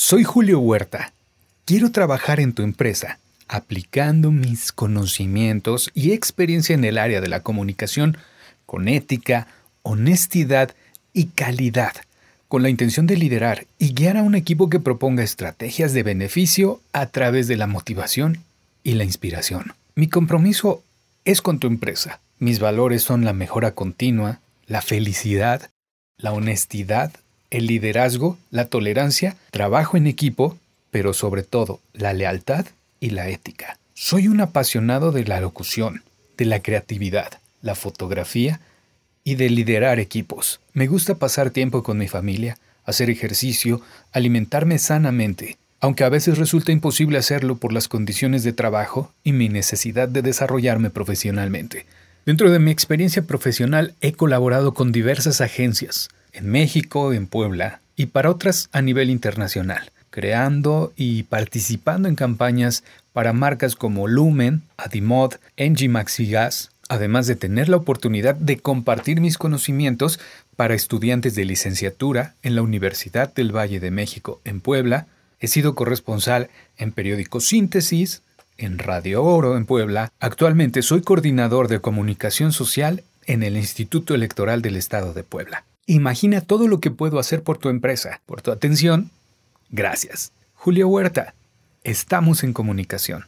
Soy Julio Huerta. Quiero trabajar en tu empresa, aplicando mis conocimientos y experiencia en el área de la comunicación con ética, honestidad y calidad, con la intención de liderar y guiar a un equipo que proponga estrategias de beneficio a través de la motivación y la inspiración. Mi compromiso es con tu empresa. Mis valores son la mejora continua, la felicidad, la honestidad el liderazgo, la tolerancia, trabajo en equipo, pero sobre todo la lealtad y la ética. Soy un apasionado de la locución, de la creatividad, la fotografía y de liderar equipos. Me gusta pasar tiempo con mi familia, hacer ejercicio, alimentarme sanamente, aunque a veces resulta imposible hacerlo por las condiciones de trabajo y mi necesidad de desarrollarme profesionalmente. Dentro de mi experiencia profesional he colaborado con diversas agencias, México, en Puebla y para otras a nivel internacional, creando y participando en campañas para marcas como Lumen, Adimod, Engie Gas, además de tener la oportunidad de compartir mis conocimientos para estudiantes de licenciatura en la Universidad del Valle de México en Puebla. He sido corresponsal en periódico Síntesis, en Radio Oro en Puebla. Actualmente soy coordinador de comunicación social en el Instituto Electoral del Estado de Puebla. Imagina todo lo que puedo hacer por tu empresa. Por tu atención, gracias. Julio Huerta, estamos en comunicación.